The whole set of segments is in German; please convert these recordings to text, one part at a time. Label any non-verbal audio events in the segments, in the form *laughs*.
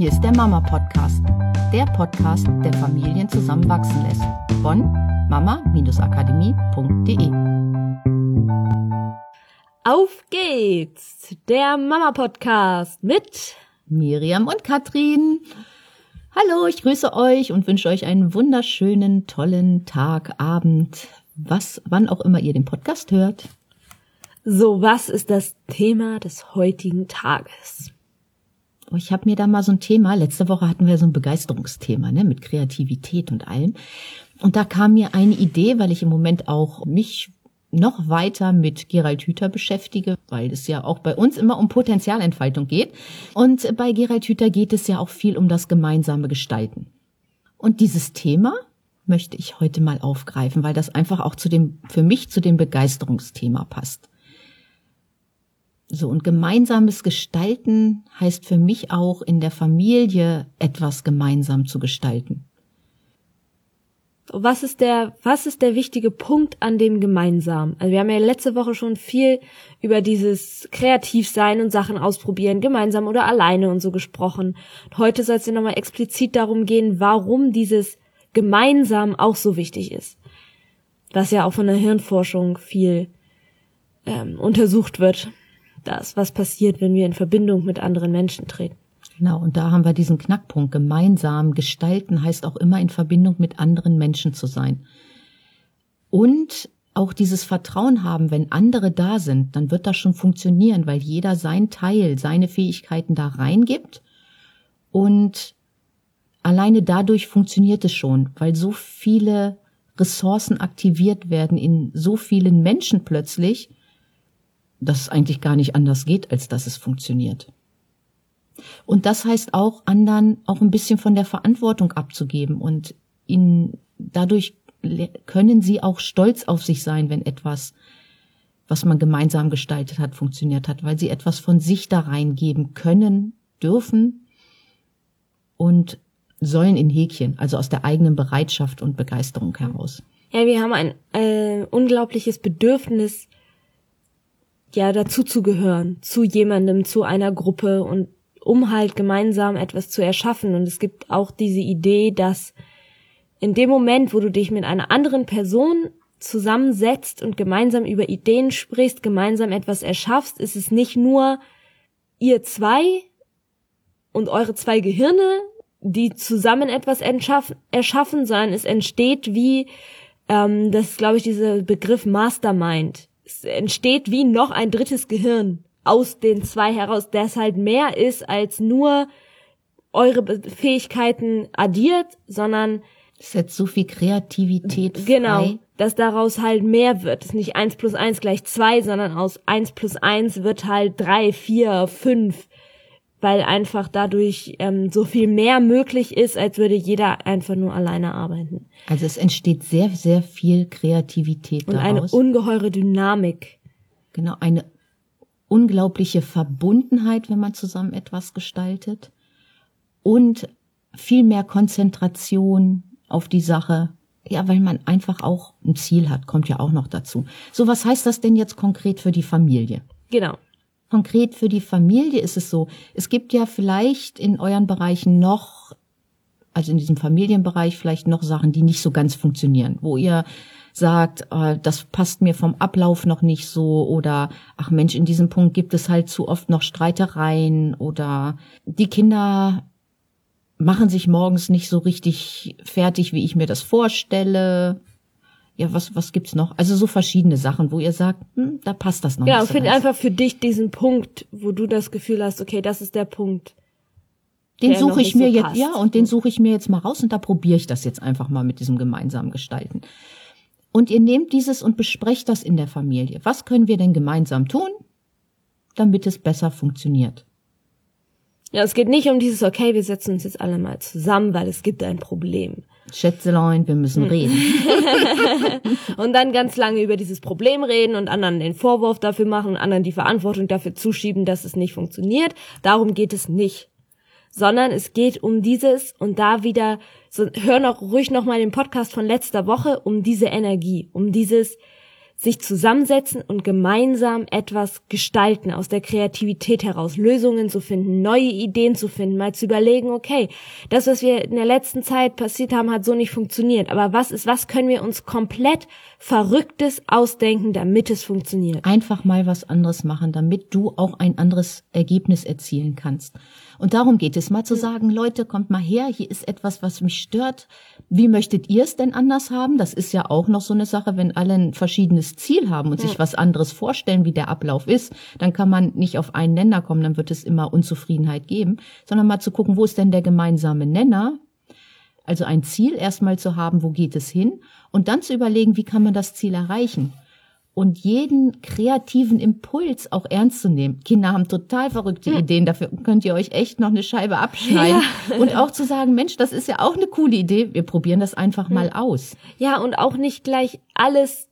Hier ist der Mama Podcast, der Podcast, der Familien zusammenwachsen lässt. Von mama-akademie.de. Auf geht's, der Mama Podcast mit Miriam und Katrin. Hallo, ich grüße euch und wünsche euch einen wunderschönen, tollen Tag, Abend, was, wann auch immer ihr den Podcast hört. So, was ist das Thema des heutigen Tages? Oh, ich habe mir da mal so ein Thema, letzte Woche hatten wir so ein Begeisterungsthema, ne, mit Kreativität und allem. Und da kam mir eine Idee, weil ich im Moment auch mich noch weiter mit Gerald Hüther beschäftige, weil es ja auch bei uns immer um Potenzialentfaltung geht. Und bei Gerald Hüther geht es ja auch viel um das gemeinsame Gestalten. Und dieses Thema möchte ich heute mal aufgreifen, weil das einfach auch zu dem, für mich zu dem Begeisterungsthema passt. So, und gemeinsames Gestalten heißt für mich auch in der Familie etwas gemeinsam zu gestalten. Was ist der, was ist der wichtige Punkt an dem gemeinsam? Also wir haben ja letzte Woche schon viel über dieses Kreativsein und Sachen ausprobieren, gemeinsam oder alleine und so gesprochen. Und heute soll es ja nochmal explizit darum gehen, warum dieses gemeinsam auch so wichtig ist. Was ja auch von der Hirnforschung viel ähm, untersucht wird. Das, was passiert, wenn wir in Verbindung mit anderen Menschen treten. Genau, und da haben wir diesen Knackpunkt. Gemeinsam gestalten heißt auch immer in Verbindung mit anderen Menschen zu sein. Und auch dieses Vertrauen haben, wenn andere da sind, dann wird das schon funktionieren, weil jeder sein Teil, seine Fähigkeiten da reingibt. Und alleine dadurch funktioniert es schon, weil so viele Ressourcen aktiviert werden in so vielen Menschen plötzlich, dass es eigentlich gar nicht anders geht, als dass es funktioniert. Und das heißt auch, anderen auch ein bisschen von der Verantwortung abzugeben und ihnen dadurch können sie auch stolz auf sich sein, wenn etwas, was man gemeinsam gestaltet hat, funktioniert hat, weil sie etwas von sich da reingeben können, dürfen und sollen in Häkchen, also aus der eigenen Bereitschaft und Begeisterung heraus. Ja, wir haben ein äh, unglaubliches Bedürfnis, ja, dazu zu gehören, zu jemandem, zu einer Gruppe und um halt gemeinsam etwas zu erschaffen. Und es gibt auch diese Idee, dass in dem Moment, wo du dich mit einer anderen Person zusammensetzt und gemeinsam über Ideen sprichst, gemeinsam etwas erschaffst, ist es nicht nur ihr zwei und eure zwei Gehirne, die zusammen etwas erschaffen, sondern es entsteht wie, ähm, das ist, glaube ich, dieser Begriff Mastermind. Es entsteht wie noch ein drittes Gehirn aus den zwei heraus, das halt mehr ist als nur eure Fähigkeiten addiert, sondern es setzt so viel Kreativität frei. Genau, dass daraus halt mehr wird. Es ist nicht eins plus eins gleich zwei, sondern aus eins plus eins wird halt drei, vier, fünf, weil einfach dadurch ähm, so viel mehr möglich ist, als würde jeder einfach nur alleine arbeiten. Also es entsteht sehr, sehr viel Kreativität Und daraus. eine ungeheure Dynamik. Genau, eine unglaubliche Verbundenheit, wenn man zusammen etwas gestaltet und viel mehr Konzentration auf die Sache. Ja, weil man einfach auch ein Ziel hat, kommt ja auch noch dazu. So, was heißt das denn jetzt konkret für die Familie? Genau. Konkret für die Familie ist es so, es gibt ja vielleicht in euren Bereichen noch, also in diesem Familienbereich vielleicht noch Sachen, die nicht so ganz funktionieren, wo ihr sagt, äh, das passt mir vom Ablauf noch nicht so oder ach Mensch, in diesem Punkt gibt es halt zu oft noch Streitereien oder die Kinder machen sich morgens nicht so richtig fertig, wie ich mir das vorstelle. Ja, was, was gibt's noch? Also so verschiedene Sachen, wo ihr sagt, hm, da passt das noch ja, nicht. Ja, finde einfach für dich diesen Punkt, wo du das Gefühl hast, okay, das ist der Punkt. Den suche ich mir so jetzt, passt. ja, und den suche ich mir jetzt mal raus und da probiere ich das jetzt einfach mal mit diesem gemeinsamen Gestalten. Und ihr nehmt dieses und besprecht das in der Familie. Was können wir denn gemeinsam tun, damit es besser funktioniert? Ja, es geht nicht um dieses, okay, wir setzen uns jetzt alle mal zusammen, weil es gibt ein Problem. Schätzelein, wir müssen hm. reden. *laughs* und dann ganz lange über dieses Problem reden und anderen den Vorwurf dafür machen und anderen die Verantwortung dafür zuschieben, dass es nicht funktioniert. Darum geht es nicht sondern es geht um dieses und da wieder, so, hör noch ruhig noch mal den Podcast von letzter Woche, um diese Energie, um dieses sich zusammensetzen und gemeinsam etwas gestalten, aus der Kreativität heraus Lösungen zu finden, neue Ideen zu finden, mal zu überlegen, okay, das, was wir in der letzten Zeit passiert haben, hat so nicht funktioniert, aber was ist, was können wir uns komplett Verrücktes ausdenken, damit es funktioniert? Einfach mal was anderes machen, damit du auch ein anderes Ergebnis erzielen kannst. Und darum geht es, mal zu sagen, Leute, kommt mal her, hier ist etwas, was mich stört. Wie möchtet ihr es denn anders haben? Das ist ja auch noch so eine Sache, wenn alle ein verschiedenes Ziel haben und sich was anderes vorstellen, wie der Ablauf ist, dann kann man nicht auf einen Nenner kommen, dann wird es immer Unzufriedenheit geben, sondern mal zu gucken, wo ist denn der gemeinsame Nenner? Also ein Ziel erstmal zu haben, wo geht es hin? Und dann zu überlegen, wie kann man das Ziel erreichen? Und jeden kreativen Impuls auch ernst zu nehmen. Kinder haben total verrückte Ideen, dafür könnt ihr euch echt noch eine Scheibe abschneiden. Ja. Und auch zu sagen, Mensch, das ist ja auch eine coole Idee, wir probieren das einfach mal aus. Ja, und auch nicht gleich alles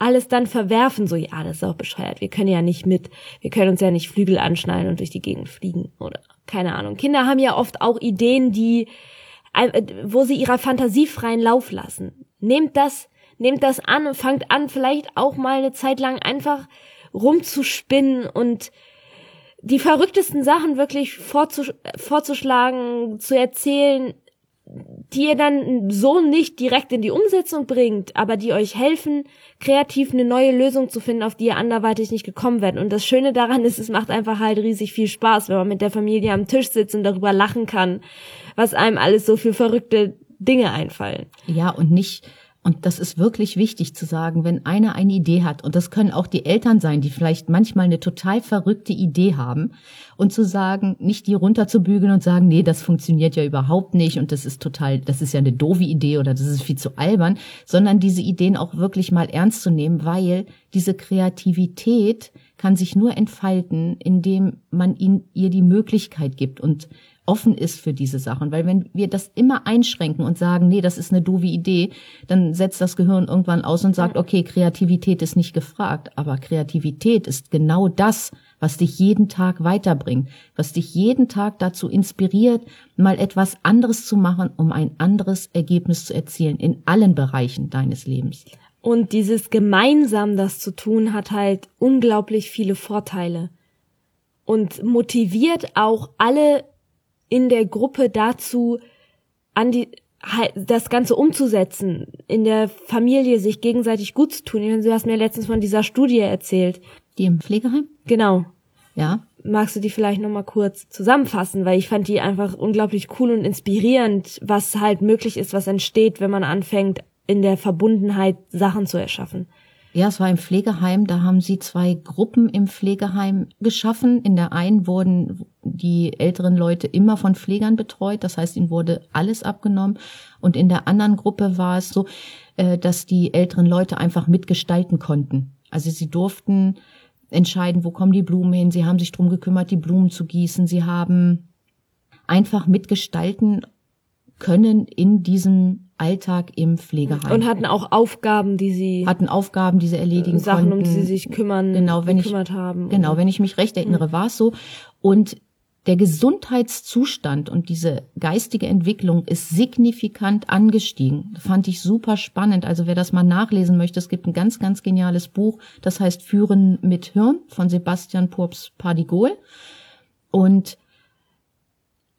alles dann verwerfen, so ja, das ist auch bescheuert. Wir können ja nicht mit, wir können uns ja nicht Flügel anschnallen und durch die Gegend fliegen oder keine Ahnung. Kinder haben ja oft auch Ideen, die äh, wo sie ihrer Fantasie freien Lauf lassen. Nehmt das nehmt das an und fangt an, vielleicht auch mal eine Zeit lang einfach rumzuspinnen und die verrücktesten Sachen wirklich vorzusch vorzuschlagen, zu erzählen, die ihr dann so nicht direkt in die Umsetzung bringt, aber die euch helfen, kreativ eine neue Lösung zu finden, auf die ihr anderweitig nicht gekommen werdet. Und das Schöne daran ist, es macht einfach halt riesig viel Spaß, wenn man mit der Familie am Tisch sitzt und darüber lachen kann, was einem alles so für verrückte Dinge einfallen. Ja, und nicht und das ist wirklich wichtig zu sagen, wenn einer eine Idee hat, und das können auch die Eltern sein, die vielleicht manchmal eine total verrückte Idee haben, und zu sagen, nicht die runterzubügeln und sagen, nee, das funktioniert ja überhaupt nicht und das ist total, das ist ja eine doofe Idee oder das ist viel zu albern, sondern diese Ideen auch wirklich mal ernst zu nehmen, weil diese Kreativität kann sich nur entfalten, indem man ihnen ihr die Möglichkeit gibt. Und offen ist für diese Sachen. Weil wenn wir das immer einschränken und sagen, nee, das ist eine doofe Idee, dann setzt das Gehirn irgendwann aus und sagt, okay, Kreativität ist nicht gefragt. Aber Kreativität ist genau das, was dich jeden Tag weiterbringt, was dich jeden Tag dazu inspiriert, mal etwas anderes zu machen, um ein anderes Ergebnis zu erzielen in allen Bereichen deines Lebens. Und dieses gemeinsam das zu tun hat halt unglaublich viele Vorteile und motiviert auch alle in der Gruppe dazu, an die, das Ganze umzusetzen, in der Familie sich gegenseitig gut zu tun. Du hast mir letztens von dieser Studie erzählt. Die im Pflegeheim? Genau. Ja. Magst du die vielleicht nochmal kurz zusammenfassen? Weil ich fand die einfach unglaublich cool und inspirierend, was halt möglich ist, was entsteht, wenn man anfängt, in der Verbundenheit Sachen zu erschaffen. Ja, es war im Pflegeheim. Da haben sie zwei Gruppen im Pflegeheim geschaffen. In der einen wurden die älteren Leute immer von Pflegern betreut. Das heißt, ihnen wurde alles abgenommen. Und in der anderen Gruppe war es so, äh, dass die älteren Leute einfach mitgestalten konnten. Also sie durften entscheiden, wo kommen die Blumen hin. Sie haben sich drum gekümmert, die Blumen zu gießen. Sie haben einfach mitgestalten können in diesem Alltag im Pflegeheim. Und hatten auch Aufgaben, die sie hatten Aufgaben, die sie erledigen Sachen, konnten. um die sie sich kümmern, genau, wenn gekümmert ich, haben. Genau, wenn ich mich recht erinnere, mhm. war es so. Und der Gesundheitszustand und diese geistige Entwicklung ist signifikant angestiegen. Fand ich super spannend. Also wer das mal nachlesen möchte, es gibt ein ganz, ganz geniales Buch, das heißt Führen mit Hirn von Sebastian Purps Pardigol. Und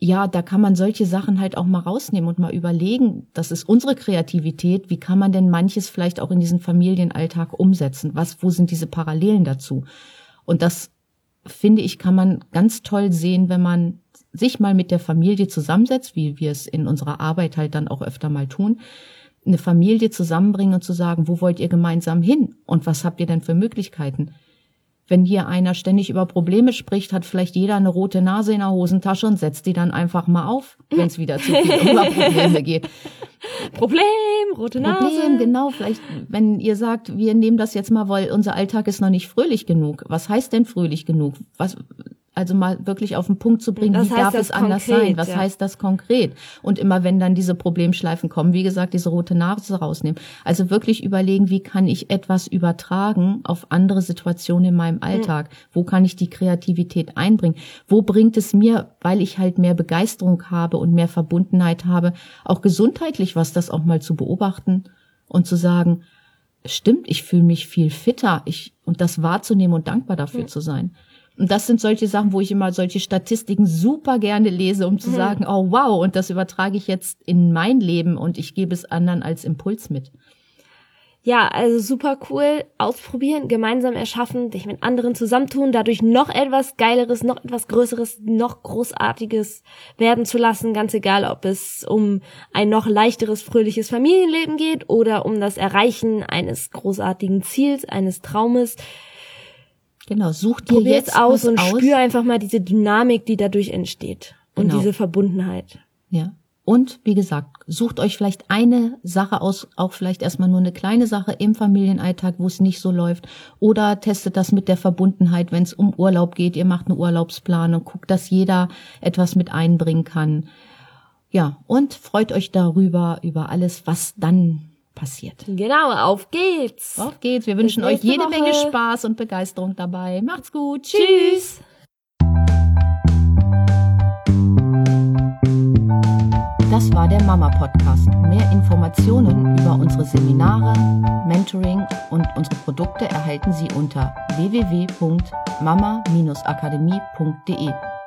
ja, da kann man solche Sachen halt auch mal rausnehmen und mal überlegen, das ist unsere Kreativität, wie kann man denn manches vielleicht auch in diesen Familienalltag umsetzen? Was, wo sind diese Parallelen dazu? Und das finde ich, kann man ganz toll sehen, wenn man sich mal mit der Familie zusammensetzt, wie wir es in unserer Arbeit halt dann auch öfter mal tun, eine Familie zusammenbringen und zu sagen, wo wollt ihr gemeinsam hin und was habt ihr denn für Möglichkeiten? Wenn hier einer ständig über Probleme spricht, hat vielleicht jeder eine rote Nase in der Hosentasche und setzt die dann einfach mal auf, wenn es wieder zu viel *laughs* über Probleme geht. Problem, rote Nase. Problem, genau. Vielleicht, wenn ihr sagt, wir nehmen das jetzt mal, weil unser Alltag ist noch nicht fröhlich genug. Was heißt denn fröhlich genug? Was, also mal wirklich auf den Punkt zu bringen, Was wie darf es anders konkret, sein? Was ja. heißt das konkret? Und immer wenn dann diese Problemschleifen kommen, wie gesagt, diese rote Nase rausnehmen. Also wirklich überlegen, wie kann ich etwas übertragen auf andere Situationen in meinem Alltag? Mhm. Wo kann ich die Kreativität einbringen? Wo bringt es mir, weil ich halt mehr Begeisterung habe und mehr Verbundenheit habe, auch gesundheitlich was, das auch mal zu beobachten und zu sagen, stimmt, ich fühle mich viel fitter, ich, und das wahrzunehmen und dankbar dafür mhm. zu sein. Und das sind solche Sachen, wo ich immer solche Statistiken super gerne lese, um zu mhm. sagen, oh wow, und das übertrage ich jetzt in mein Leben und ich gebe es anderen als Impuls mit. Ja, also super cool. Ausprobieren, gemeinsam erschaffen, dich mit anderen zusammentun, dadurch noch etwas Geileres, noch etwas Größeres, noch Großartiges werden zu lassen. Ganz egal, ob es um ein noch leichteres, fröhliches Familienleben geht oder um das Erreichen eines großartigen Ziels, eines Traumes. Genau, such dir Probier's jetzt aus und aus. spür einfach mal diese Dynamik, die dadurch entsteht und genau. diese Verbundenheit. Ja. Und wie gesagt, sucht euch vielleicht eine Sache aus, auch vielleicht erstmal nur eine kleine Sache im Familienalltag, wo es nicht so läuft. Oder testet das mit der Verbundenheit, wenn es um Urlaub geht. Ihr macht eine Urlaubsplanung, guckt, dass jeder etwas mit einbringen kann. Ja, und freut euch darüber, über alles, was dann passiert. Genau, auf geht's. Auf geht's. Wir wünschen euch jede Woche. Menge Spaß und Begeisterung dabei. Macht's gut. Tschüss. Tschüss. Das war der Mama Podcast. Mehr Informationen über unsere Seminare, Mentoring und unsere Produkte erhalten Sie unter www.mama-akademie.de.